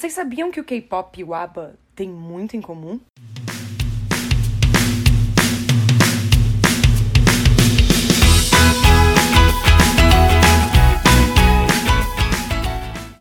Vocês sabiam que o K-pop e o ABBA têm muito em comum?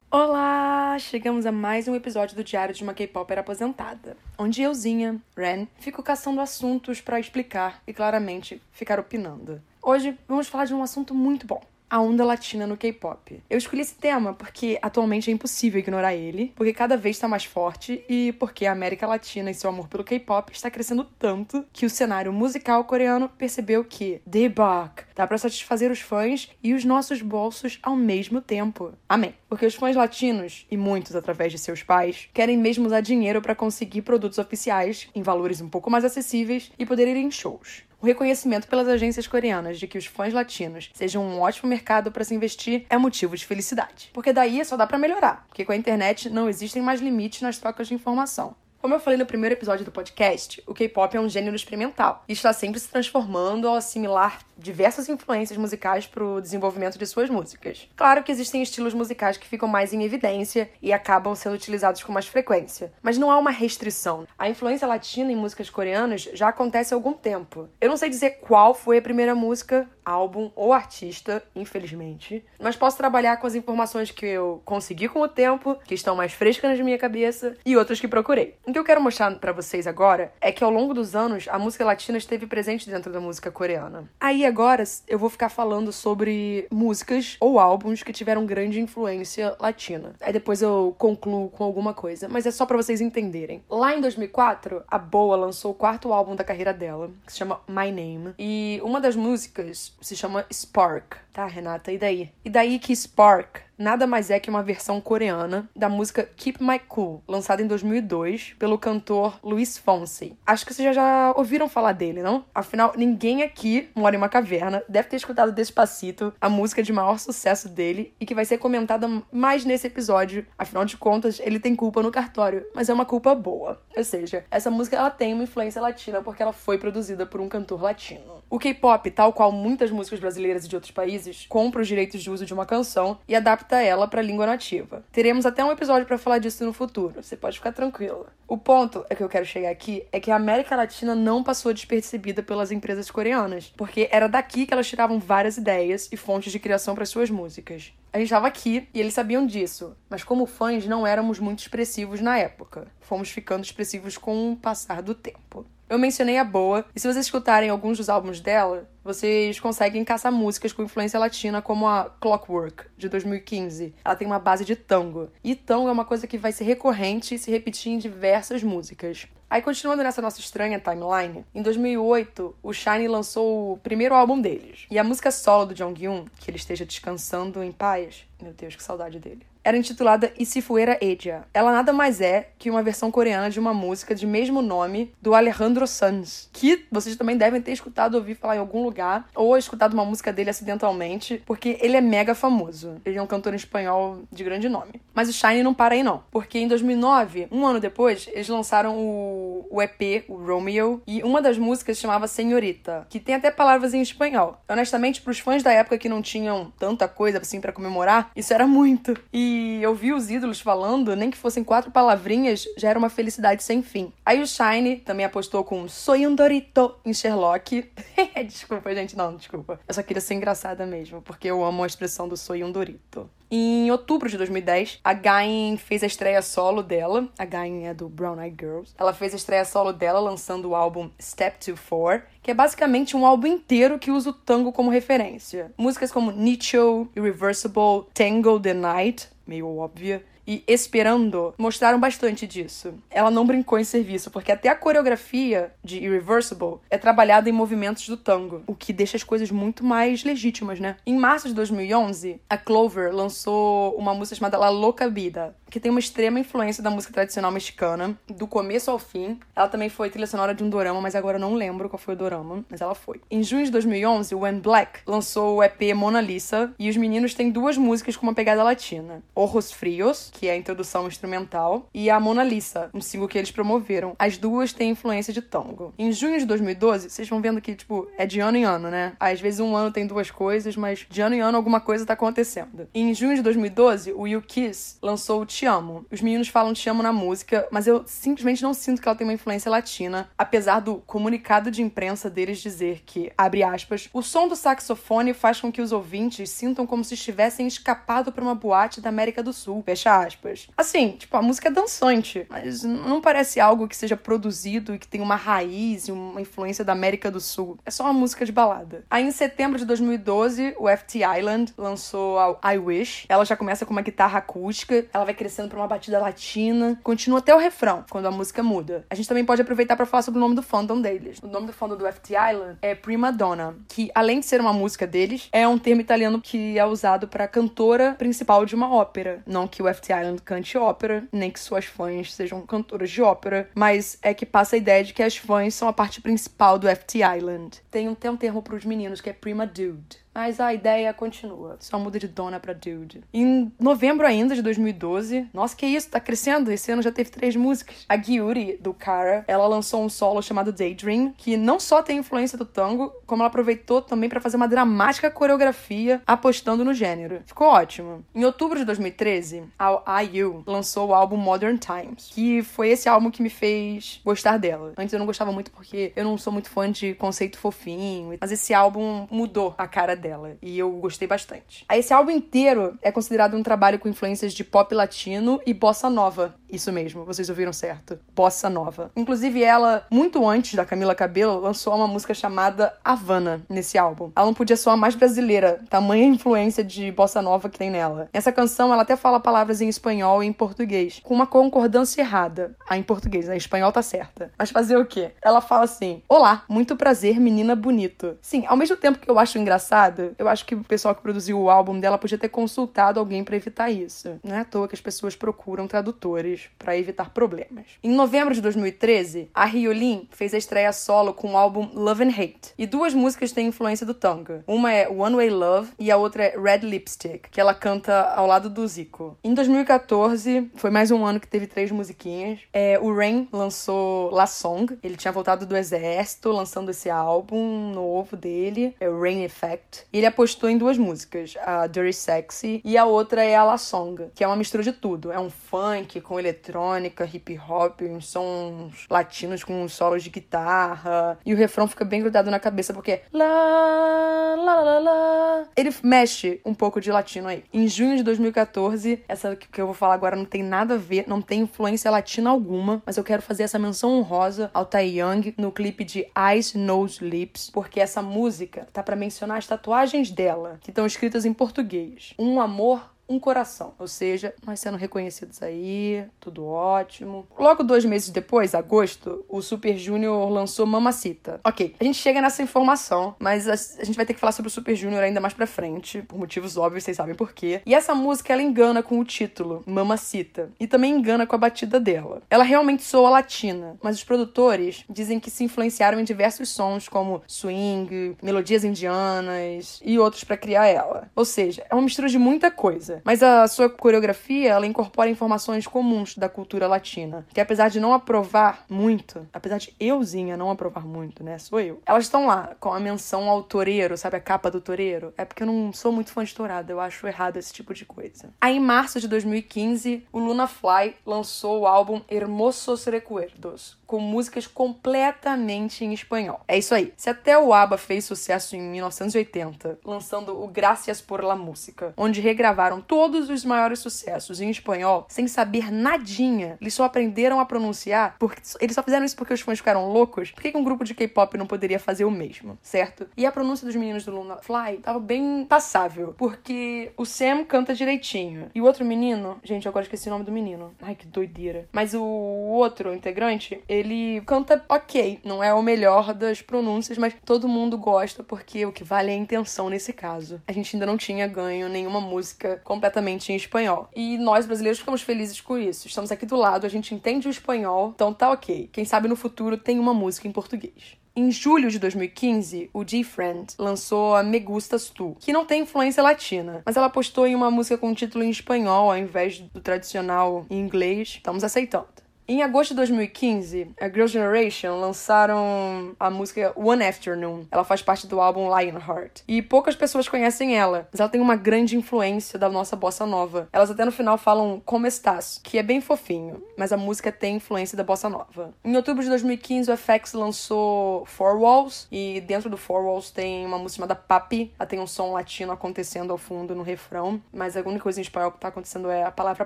Olá! Chegamos a mais um episódio do Diário de uma K-Popper aposentada, onde euzinha, Ren, fico caçando assuntos para explicar e claramente ficar opinando. Hoje vamos falar de um assunto muito bom a onda latina no K-pop. Eu escolhi esse tema porque atualmente é impossível ignorar ele, porque cada vez está mais forte e porque a América Latina e seu amor pelo K-pop está crescendo tanto que o cenário musical coreano percebeu que debug dá para satisfazer os fãs e os nossos bolsos ao mesmo tempo. Amém. Porque os fãs latinos e muitos através de seus pais querem mesmo usar dinheiro para conseguir produtos oficiais em valores um pouco mais acessíveis e poder ir em shows. O reconhecimento pelas agências coreanas de que os fãs latinos sejam um ótimo mercado para se investir é motivo de felicidade. Porque daí só dá para melhorar, porque com a internet não existem mais limites nas trocas de informação. Como eu falei no primeiro episódio do podcast, o K-pop é um gênero experimental e está sempre se transformando ao assimilar diversas influências musicais para o desenvolvimento de suas músicas. Claro que existem estilos musicais que ficam mais em evidência e acabam sendo utilizados com mais frequência, mas não há uma restrição. A influência latina em músicas coreanas já acontece há algum tempo. Eu não sei dizer qual foi a primeira música, álbum ou artista, infelizmente, mas posso trabalhar com as informações que eu consegui com o tempo, que estão mais frescas na minha cabeça e outras que procurei. O que eu quero mostrar para vocês agora é que ao longo dos anos a música latina esteve presente dentro da música coreana. Aí agora eu vou ficar falando sobre músicas ou álbuns que tiveram grande influência latina. Aí depois eu concluo com alguma coisa, mas é só para vocês entenderem. Lá em 2004, a Boa lançou o quarto álbum da carreira dela, que se chama My Name, e uma das músicas se chama Spark, tá, Renata? E daí? E daí que Spark nada mais é que uma versão coreana da música Keep My Cool, lançada em 2002 pelo cantor Luis Fonsi. Acho que vocês já, já ouviram falar dele, não? Afinal, ninguém aqui mora em uma caverna, deve ter escutado Despacito, a música de maior sucesso dele e que vai ser comentada mais nesse episódio. Afinal de contas, ele tem culpa no cartório, mas é uma culpa boa. Ou seja, essa música ela tem uma influência latina porque ela foi produzida por um cantor latino. O K-pop, tal qual muitas músicas brasileiras e de outros países, compra os direitos de uso de uma canção e adapta adapta ela para a língua nativa. Teremos até um episódio para falar disso no futuro, você pode ficar tranquila. O ponto é que eu quero chegar aqui é que a América Latina não passou despercebida pelas empresas coreanas, porque era daqui que elas tiravam várias ideias e fontes de criação para suas músicas. A gente estava aqui e eles sabiam disso, mas como fãs não éramos muito expressivos na época. Fomos ficando expressivos com o passar do tempo. Eu mencionei a Boa, e se vocês escutarem alguns dos álbuns dela, vocês conseguem caçar músicas com influência latina, como a Clockwork, de 2015. Ela tem uma base de tango. E tango é uma coisa que vai ser recorrente e se repetir em diversas músicas. Aí, continuando nessa nossa estranha timeline, em 2008, o Shine lançou o primeiro álbum deles. E a música solo do Jonghyun, que ele esteja descansando em paz, meu Deus, que saudade dele era intitulada Isifuera Edia. Ela nada mais é que uma versão coreana de uma música de mesmo nome do Alejandro Sanz, que vocês também devem ter escutado ouvir falar em algum lugar ou escutado uma música dele acidentalmente, porque ele é mega famoso. Ele é um cantor espanhol de grande nome. Mas o Shine não para aí não, porque em 2009, um ano depois, eles lançaram o, o EP, o Romeo, e uma das músicas chamava Senhorita, que tem até palavras em espanhol. Honestamente, para os fãs da época que não tinham tanta coisa assim para comemorar, isso era muito. E e ouvir os ídolos falando, nem que fossem quatro palavrinhas, já era uma felicidade sem fim. Aí o Shine também apostou com Soy um Dorito em Sherlock. desculpa, gente, não, desculpa. Eu só queria ser engraçada mesmo, porque eu amo a expressão do Soy um Dorito. Em outubro de 2010, a Gain fez a estreia solo dela. A Gain é do Brown Eyed Girls. Ela fez a estreia solo dela lançando o álbum Step to Four, que é basicamente um álbum inteiro que usa o tango como referência. Músicas como Nicho, Irreversible, Tango the Night, meio óbvia, e Esperando mostraram bastante disso. Ela não brincou em serviço, porque até a coreografia de Irreversible é trabalhada em movimentos do tango, o que deixa as coisas muito mais legítimas, né? Em março de 2011, a Clover lançou uma música chamada La Loca Vida, que tem uma extrema influência da música tradicional mexicana, do começo ao fim. Ela também foi trilha sonora de um dorama, mas agora eu não lembro qual foi o dorama, mas ela foi. Em junho de 2011, o When Black lançou o EP Mona Lisa, e os meninos têm duas músicas com uma pegada latina: Ojos Frios, que é a introdução instrumental, e a Mona Lisa, um single que eles promoveram. As duas têm influência de tango. Em junho de 2012, vocês vão vendo que, tipo, é de ano em ano, né? Às vezes um ano tem duas coisas, mas de ano em ano alguma coisa tá acontecendo. Em junho de 2012, o You Kiss lançou o Te Amo. Os meninos falam Te Amo na música, mas eu simplesmente não sinto que ela tem uma influência latina, apesar do comunicado de imprensa deles dizer que, abre aspas, o som do saxofone faz com que os ouvintes sintam como se estivessem escapado para uma boate da América do Sul, fecha aspas. Assim, tipo, a música é dançante, mas não parece algo que seja produzido e que tem uma raiz e uma influência da América do Sul. É só uma música de balada. Aí em setembro de 2012, o FT Island lançou a I Wish. Ela já começa com uma guitarra acústica, ela vai crescendo para uma batida latina, continua até o refrão, quando a música muda. A gente também pode aproveitar para falar sobre o nome do fandom deles. O nome do fandom do FT Island é Prima Donna, que além de ser uma música deles, é um termo italiano que é usado para cantora principal de uma ópera. Não que o FT Island cante ópera, nem que suas fãs sejam cantoras de ópera, mas é que passa a ideia de que as fãs são a parte principal do FT Island. Tem até um termo para os meninos que é Prima Dude. Mas a ideia continua. Só muda de dona pra dude. Em novembro ainda de 2012, nossa, que isso, tá crescendo. Esse ano já teve três músicas. A Gyuri, do Cara, ela lançou um solo chamado Daydream, que não só tem influência do tango, como ela aproveitou também para fazer uma dramática coreografia apostando no gênero. Ficou ótimo. Em outubro de 2013, a IU lançou o álbum Modern Times, que foi esse álbum que me fez gostar dela. Antes eu não gostava muito porque eu não sou muito fã de conceito fofinho, mas esse álbum mudou a cara dela e eu gostei bastante. Esse álbum inteiro é considerado um trabalho com influências de pop latino e bossa nova. Isso mesmo, vocês ouviram certo. Bossa nova. Inclusive ela, muito antes da Camila Cabello, lançou uma música chamada Havana nesse álbum. Ela não podia soar mais brasileira, tamanha influência de bossa nova que tem nela. Essa canção ela até fala palavras em espanhol e em português, com uma concordância errada. Ah, em português, né? Em espanhol tá certa. Mas fazer o quê? Ela fala assim: Olá, muito prazer, menina bonito. Sim, ao mesmo tempo que eu acho engraçado eu acho que o pessoal que produziu o álbum dela podia ter consultado alguém para evitar isso. Não é à toa que as pessoas procuram tradutores para evitar problemas. Em novembro de 2013, a Hyolyn fez a estreia solo com o álbum Love and Hate. E duas músicas têm influência do tango. Uma é One Way Love e a outra é Red Lipstick, que ela canta ao lado do Zico. Em 2014, foi mais um ano que teve três musiquinhas. É, o Rain lançou La Song. Ele tinha voltado do exército, lançando esse álbum novo dele, é o Rain Effect. E ele apostou em duas músicas, a Dirty Sexy e a outra é a La Song, que é uma mistura de tudo. É um funk com eletrônica, hip hop, uns sons latinos com solos de guitarra. E o refrão fica bem grudado na cabeça porque lá, lá, lá, lá. Ele mexe um pouco de latino aí. Em junho de 2014, essa que eu vou falar agora não tem nada a ver, não tem influência latina alguma, mas eu quero fazer essa menção honrosa ao Tai Young no clipe de Eyes, Nose, Lips, porque essa música tá para mencionar a tatuagem tatuagens dela, que estão escritas em português. Um amor um coração. Ou seja, nós sendo reconhecidos aí, tudo ótimo. Logo dois meses depois, agosto, o Super Junior lançou Mamacita. Ok, a gente chega nessa informação, mas a, gente vai ter que falar sobre o Super Junior ainda mais pra frente, por motivos óbvios, vocês sabem por quê. E essa música, ela engana com o título, Mamacita, e também engana com a batida dela. Ela realmente soa latina, mas os produtores dizem que se influenciaram em diversos sons, como swing, melodias indianas e outros para criar ela. Ou seja, é uma mistura de muita coisa. Mas a sua coreografia, ela incorpora informações comuns da cultura latina, que apesar de não aprovar muito, apesar de euzinha não aprovar muito, né, sou eu, elas estão lá com a menção ao toureiro, sabe a capa do toureiro? É porque eu não sou muito fã de tourada, eu acho errado esse tipo de coisa. Aí em março de 2015, o Luna Fly lançou o álbum Hermosos Recuerdos, com músicas completamente em espanhol. É isso aí. Se até o ABBA fez sucesso em 1980, lançando o Gracias por la Música, onde regravaram todos os maiores sucessos em espanhol sem saber nadinha, eles só aprenderam a pronunciar porque eles só fizeram isso porque os fãs ficaram loucos. Por que, um grupo de K-pop não poderia fazer o mesmo, certo? E a pronúncia dos meninos do Luna Fly tava bem passável, porque o Sam canta direitinho e o outro menino, gente, agora esqueci o nome do menino. Ai, que doideira. Mas o outro integrante, ele ele canta ok. Não é o melhor das pronúncias, mas todo mundo gosta porque o que vale é a intenção nesse caso. A gente ainda não tinha ganho nenhuma música completamente em espanhol. E nós brasileiros ficamos felizes com isso. Estamos aqui do lado, a gente entende o espanhol, então tá ok. Quem sabe no futuro tem uma música em português. Em julho de 2015, o G-Friend lançou a Me Gustas Tu, que não tem influência latina, mas ela apostou em uma música com título em espanhol ao invés do tradicional em inglês. Estamos aceitando. Em agosto de 2015, a Girls' Generation lançaram a música One Afternoon. Ela faz parte do álbum Lionheart. E poucas pessoas conhecem ela, mas ela tem uma grande influência da nossa bossa nova. Elas até no final falam Como Estás, que é bem fofinho, mas a música tem influência da bossa nova. Em outubro de 2015, o FX lançou Four Walls, e dentro do Four Walls tem uma música chamada Papi. Ela tem um som latino acontecendo ao fundo no refrão, mas a única coisa em espanhol que tá acontecendo é a palavra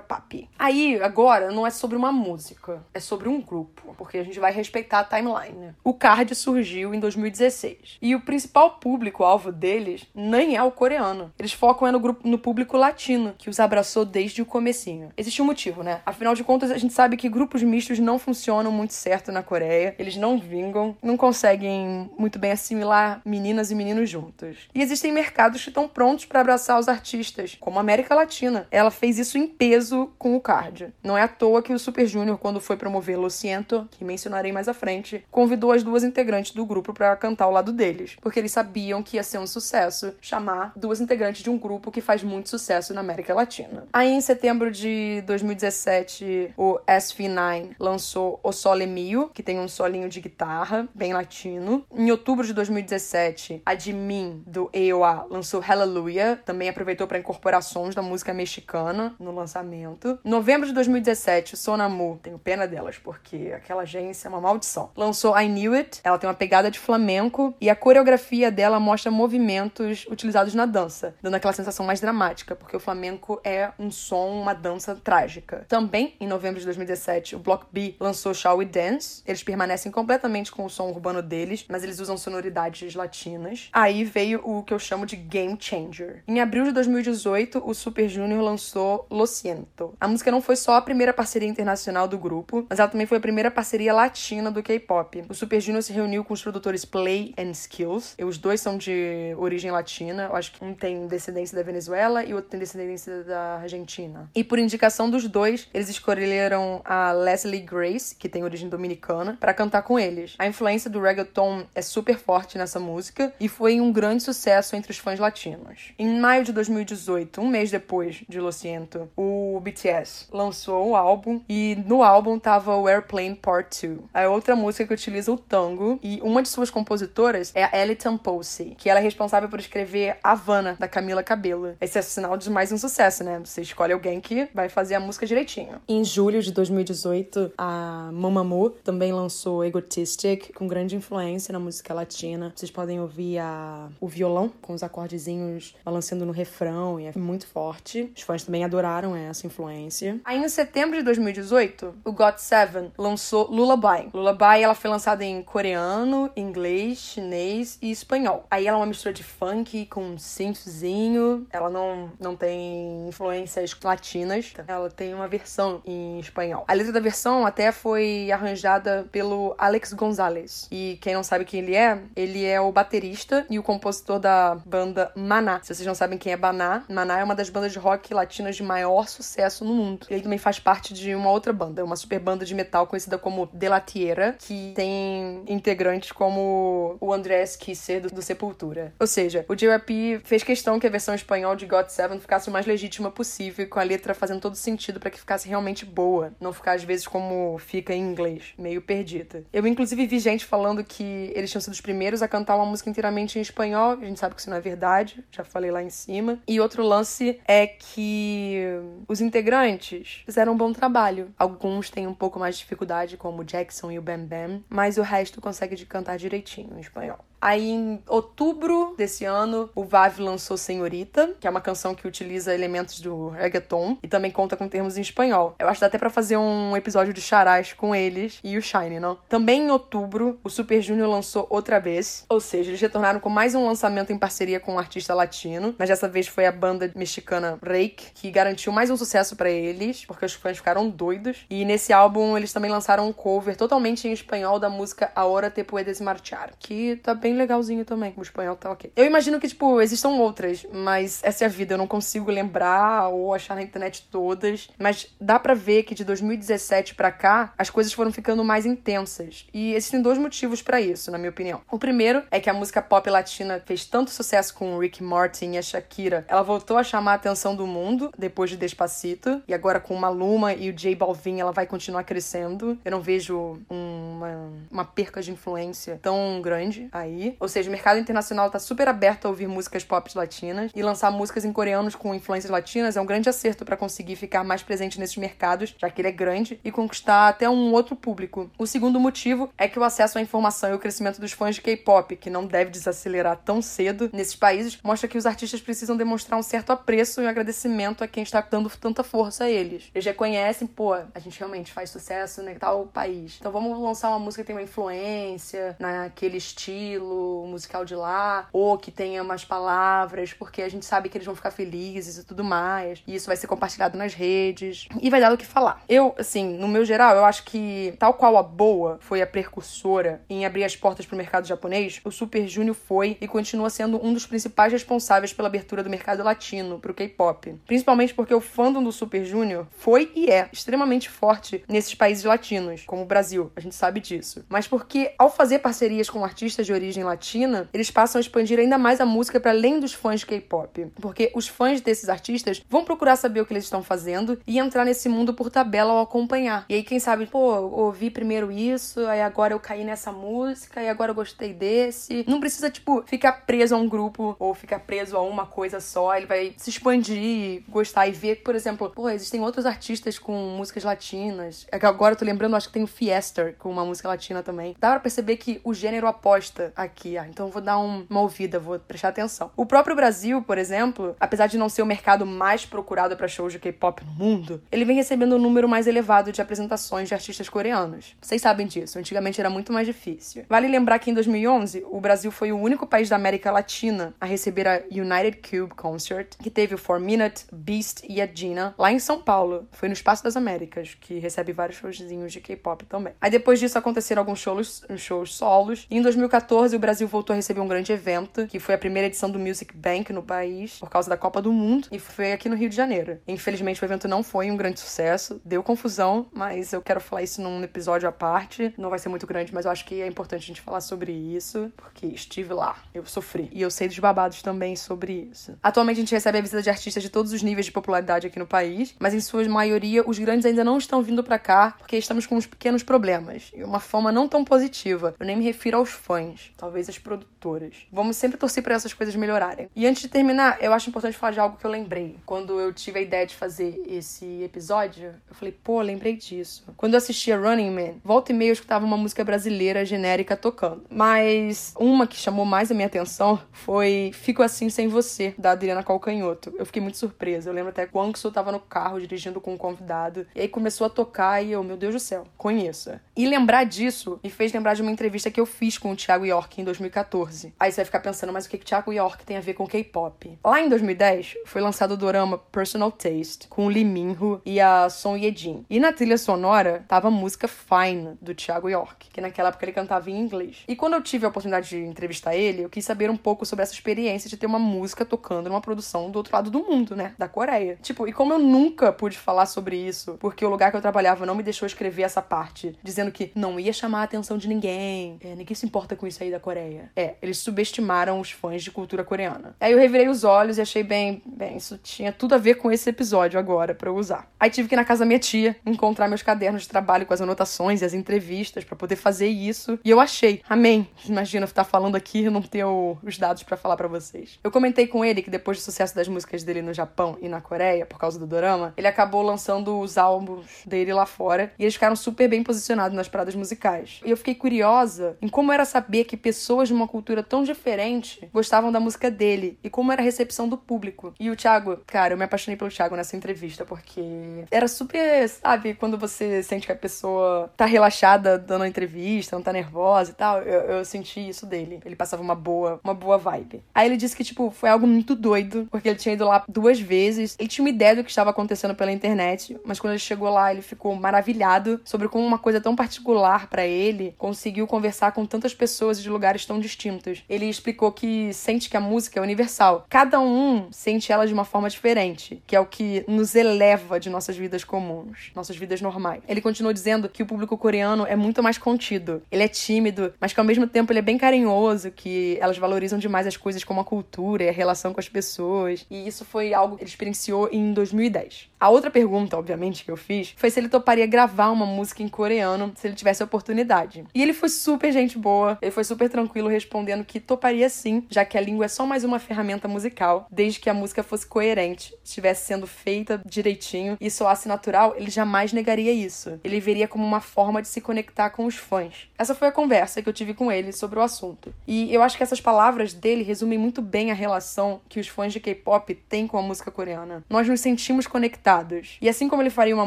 Papi. Aí, agora, não é sobre uma música, é sobre um grupo, porque a gente vai respeitar a timeline. O Card surgiu em 2016, e o principal público-alvo deles nem é o coreano. Eles focam é no, grupo, no público latino, que os abraçou desde o comecinho. Existe um motivo, né? Afinal de contas, a gente sabe que grupos mistos não funcionam muito certo na Coreia. Eles não vingam, não conseguem muito bem assimilar meninas e meninos juntos. E existem mercados que estão prontos para abraçar os artistas, como a América Latina. Ela fez isso em peso com o Card. Não é à toa que o Super Junior, quando foi promover Lo Siento, que mencionarei mais à frente, convidou as duas integrantes do grupo para cantar ao lado deles, porque eles sabiam que ia ser um sucesso chamar duas integrantes de um grupo que faz muito sucesso na América Latina. Aí, em setembro de 2017, o SV9 lançou O Sole Mio, que tem um solinho de guitarra, bem latino. Em outubro de 2017, a Jimin, do EOA, lançou Hallelujah, também aproveitou para incorporar sons da música mexicana no lançamento. Em novembro de 2017, o Sonamu, tenho pena delas, porque aquela agência é uma maldição, lançou I Knew It, ela tem uma pegada de flamenco e a coreografia dela mostra movimentos utilizados na dança, dando aquela sensação mais dramática, porque o flamenco é um som, uma dança trágica. Também, em novembro de 2017, o Block B lançou Shall We Dance. Eles permanecem completamente com o som urbano deles, mas eles usam sonoridades latinas. Aí veio o que eu chamo de Game Changer. Em abril de 2018, o Super Junior lançou Lo Siento. A música não foi só a primeira parceria internacional do grupo, mas ela também foi a primeira parceria latina do K-pop. O Super Junior se reuniu com os produtores Play and Skills. E os dois são de origem latina. Eu acho que um tem descendência da Venezuela e o outro tem descendência da Argentina. E por indicação dos dois, eles escolheram a Leslie Grace, que tem origem dominicana, para cantar com eles. A influência do reggaeton é super forte nessa música e foi um grande sucesso entre os fãs latinos. Em maio de 2018, um mês depois de Lo Siento, o BTS lançou o álbum e no álbum tava o Airplane Part 2. A outra música que utiliza o tango e uma de suas compositoras é a Ellie Tampose, que ela é responsável por escrever Havana, da Camila Cabello. Esse é sinal de mais um sucesso, né? Você escolhe alguém que vai fazer a música direitinho. Em julho de 2018, a Mamamoo também lançou Egotistic, com grande influência na música latina. Vocês podem ouvir a... o violão com os acordezinhos balançando no refrão e é muito forte. Os fãs também adoraram essa influência. Aí em setembro de 2018, o GOT7 lançou Lullaby. Lullaby ela foi lançada em coreano, inglês, chinês e espanhol. Aí ela é uma mistura de funk com um synthzinho. Ela não, não tem influências latinas. Ela tem uma versão em espanhol. A letra da versão até foi arranjada pelo Alex Gonzalez. E quem não sabe quem ele é, ele é o baterista e o compositor da banda Maná. Se vocês não sabem quem é Maná, Maná é uma das bandas de rock latinas de maior sucesso no mundo. Ele também faz parte de uma outra banda, uma super banda de metal conhecida como De La Tierra, que tem integrantes como o Andrés Kisser do, do Sepultura. Ou seja, o JYP fez questão que a versão espanhol de God Seven ficasse o mais legítima possível, com a letra fazendo todo sentido para que ficasse realmente boa, não ficar às vezes como fica em inglês, meio perdida. Eu inclusive vi gente falando que eles tinham sido os primeiros a cantar uma música inteiramente em espanhol, a gente sabe que isso não é verdade, já falei lá em cima. E outro lance é que os integrantes fizeram um bom trabalho. Alguns têm um pouco mais de dificuldade, como o Jackson e o Bam Bam, mas o resto consegue de cantar direitinho em espanhol. Aí, em outubro desse ano, o Vav lançou Senhorita, que é uma canção que utiliza elementos do reggaeton e também conta com termos em espanhol. Eu acho que dá até pra fazer um episódio de charás com eles e o Shine, não? Também em outubro, o Super Junior lançou outra vez, ou seja, eles retornaram com mais um lançamento em parceria com um artista latino, mas dessa vez foi a banda mexicana Rake, que garantiu mais um sucesso para eles, porque os fãs ficaram doidos. E nesse álbum, eles também lançaram um cover totalmente em espanhol da música Ahora Te Puedes Marchar, que tá bem legalzinho também. O espanhol tá ok. Eu imagino que, tipo, existam outras, mas essa é a vida. Eu não consigo lembrar ou achar na internet todas. Mas dá para ver que de 2017 para cá, as coisas foram ficando mais intensas. E existem dois motivos para isso, na minha opinião. O primeiro é que a música pop latina fez tanto sucesso com o Rick Martin e a Shakira. Ela voltou a chamar a atenção do mundo depois de Despacito. E agora com Maluma e o J Balvin, ela vai continuar crescendo. Eu não vejo uma, uma perca de influência tão grande aí. Ou seja, o mercado internacional tá super aberto a ouvir músicas pop latinas. E lançar músicas em coreanos com influências latinas é um grande acerto para conseguir ficar mais presente nesses mercados, já que ele é grande, e conquistar até um outro público. O segundo motivo é que o acesso à informação e o crescimento dos fãs de K-pop, que não deve desacelerar tão cedo nesses países, mostra que os artistas precisam demonstrar um certo apreço e um agradecimento a quem está dando tanta força a eles. Eles reconhecem, pô, a gente realmente faz sucesso em tal país. Então vamos lançar uma música que tem uma influência naquele estilo musical de lá, ou que tenha umas palavras, porque a gente sabe que eles vão ficar felizes e tudo mais. E isso vai ser compartilhado nas redes. E vai dar o que falar. Eu, assim, no meu geral, eu acho que, tal qual a Boa foi a precursora em abrir as portas para o mercado japonês, o Super Junior foi e continua sendo um dos principais responsáveis pela abertura do mercado latino para o K-pop. Principalmente porque o fandom do Super Junior foi e é extremamente forte nesses países latinos, como o Brasil, a gente sabe disso. Mas porque, ao fazer parcerias com artistas de origem latina, eles passam a expandir ainda mais a música para além dos fãs de K-pop. Porque os fãs desses artistas vão procurar saber o que eles estão fazendo e entrar nesse mundo por tabela ao acompanhar. E aí, quem sabe, pô, ouvi primeiro isso, aí agora eu caí nessa música, e agora eu gostei desse. Não precisa, tipo, ficar preso a um grupo ou ficar preso a uma coisa só. Ele vai se expandir, gostar e ver, por exemplo, pô, existem outros artistas com músicas latinas. É que agora eu tô lembrando, acho que tem o Fiester com uma música latina também. Dá pra perceber que o gênero aposta aqui, ah, então vou dar um, uma ouvida, vou prestar atenção. O próprio Brasil, por exemplo, apesar de não ser o mercado mais procurado para shows de K-pop no mundo, ele vem recebendo um número mais elevado de apresentações de artistas coreanos. Vocês sabem disso, antigamente era muito mais difícil. Vale lembrar que em 2011, o Brasil foi o único país da América Latina a receber a United Cube Concert, que teve o 4 Minute, Beast e a Gina lá em São Paulo. Foi no Espaço das Américas, que recebe vários showzinhos de K-pop também. Aí depois disso aconteceram alguns shows, shows solos. E em 2014 o Brasil voltou a receber um grande evento, que foi a primeira edição do Music Bank no país, por causa da Copa do Mundo, e foi aqui no Rio de Janeiro. Infelizmente o evento não foi um grande sucesso, deu confusão, mas eu quero falar isso num episódio à parte. Não vai ser muito grande, mas eu acho que é importante a gente falar sobre isso, porque estive lá, eu sofri. E eu sei dos babados também sobre isso. Atualmente a gente recebe a visita de artistas de todos os níveis de popularidade aqui no país, mas em sua maioria os grandes ainda não estão vindo para cá porque estamos com uns pequenos problemas e uma fama não tão positiva. Eu nem me refiro aos fãs, talvez as produtoras. Vamos sempre torcer para essas coisas melhorarem. E antes de terminar, eu acho importante falar de algo que eu lembrei. Quando eu tive a ideia de fazer esse episódio, eu falei, pô, lembrei disso. Quando eu assistia Running Man, volta e meia eu escutava uma música brasileira genérica tocando. Mas uma que chamou mais a minha atenção foi Fico Assim Sem Você, da Adriana Calcanhoto. Eu fiquei muito surpresa. Eu lembro até que o Angso tava no carro dirigindo com um convidado. E aí começou a tocar e eu, meu Deus do céu, conheça. E lembrar disso me fez lembrar de uma entrevista que eu fiz com o Thiago York em 2014. Aí você vai ficar pensando, mas o que, que Thiago York tem a ver com K-pop? Lá em 2010 foi lançado o dorama Personal Taste, com Lee Min-ho e a Son Ye-jin. E na trilha sonora tava a música Fine, do Thiago York, que naquela época ele cantava em inglês. E quando eu tive a oportunidade de entrevistar ele, eu quis saber um pouco sobre essa experiência de ter uma música tocando numa produção do outro lado do mundo, né? Da Coreia. Tipo, e como eu nunca pude falar sobre isso, porque o lugar que eu trabalhava não me deixou escrever essa parte, dizendo que não ia chamar a atenção de ninguém, é, ninguém se importa com isso aí da Coreia. É, eles subestimaram os fãs de cultura coreana. Aí eu revirei os olhos e achei bem, bem, isso tinha tudo a ver com esse episódio agora para eu usar. Aí tive que ir na casa da minha tia encontrar meus cadernos de trabalho com as anotações e as entrevistas para poder fazer isso. E eu achei. Amém. Imagina estar falando aqui e não ter o, os dados para falar para vocês. Eu comentei com ele que depois do sucesso das músicas dele no Japão e na Coreia, por causa do dorama, ele acabou lançando os álbuns dele lá fora e eles ficaram super bem posicionados nas paradas musicais. E eu fiquei curiosa em como era saber que pessoas de uma cultura tão diferente gostavam da música dele e como era a recepção do público. E o Thiago, cara, eu me apaixonei pelo Thiago nessa entrevista porque era super, sabe, quando você sente que a pessoa tá relaxada dando a entrevista, não tá nervosa e tal, eu, eu senti isso dele. Ele passava uma boa, uma boa vibe. Aí ele disse que, tipo, foi algo muito doido, porque ele tinha ido lá duas vezes. Ele tinha uma ideia do que estava acontecendo pela internet, mas quando ele chegou lá, ele ficou maravilhado sobre como uma coisa tão particular para ele conseguiu conversar com tantas pessoas de lugares tão distintos. Ele explicou que sente que a música é universal. Cada um sente ela de uma forma diferente, que é o que nos eleva de nossas vidas comuns, nossas vidas normais. Ele continuou dizendo que o público coreano é muito mais contido. Ele é tímido, mas que ao mesmo tempo ele é bem carinhoso, que elas valorizam demais as coisas como a cultura e a relação com as pessoas. E isso foi algo que ele experienciou em 2010. A outra pergunta, obviamente, que eu fiz foi se ele toparia gravar uma música em coreano se ele tivesse a oportunidade. E ele foi super gente boa, ele foi super tranquilo respondendo que toparia sim, já que a língua é só mais uma ferramenta musical, desde que a música fosse coerente, estivesse sendo feita direitinho e soasse natural, ele jamais negaria isso. Ele veria como uma forma de se conectar com os fãs. Essa foi a conversa que eu tive com ele sobre o assunto. E eu acho que essas palavras dele resumem muito bem a relação que os fãs de K-pop têm com a música coreana. Nós nos sentimos conectados e assim como ele faria uma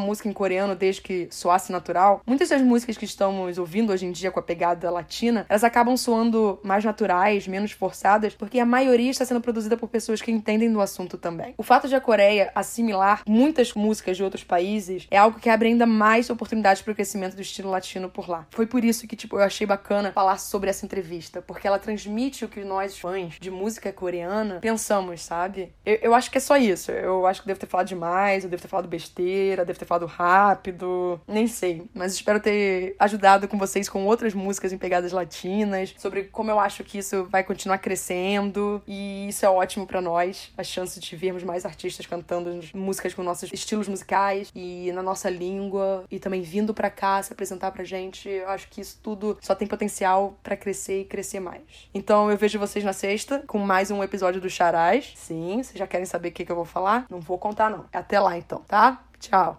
música em coreano desde que soasse natural, muitas das músicas que estamos ouvindo hoje em dia com a pegada latina, elas acabam soando mais naturais, menos forçadas, porque a maioria está sendo produzida por pessoas que entendem do assunto também. O fato de a Coreia assimilar muitas músicas de outros países é algo que abre ainda mais oportunidades para o crescimento do estilo latino por lá. Foi por isso que, tipo, eu achei bacana falar sobre essa entrevista, porque ela transmite o que nós, fãs de música coreana, pensamos, sabe? Eu, eu acho que é só isso. Eu acho que devo ter falado demais, eu devo ter falado besteira, devo ter falado rápido, nem sei. Mas espero ter ajudado com vocês com outras músicas em pegadas latinas, sobre como eu acho que isso vai continuar crescendo. E isso é ótimo para nós, a chance de vermos mais artistas cantando músicas com nossos estilos musicais e na nossa língua e também vindo para cá se apresentar pra gente. Eu acho que isso tudo só tem potencial para crescer e crescer mais. Então eu vejo vocês na sexta com mais um episódio do Charais. Sim, vocês já querem saber o que, que eu vou falar? Não vou contar, não. Até lá, então, tá? Tchau.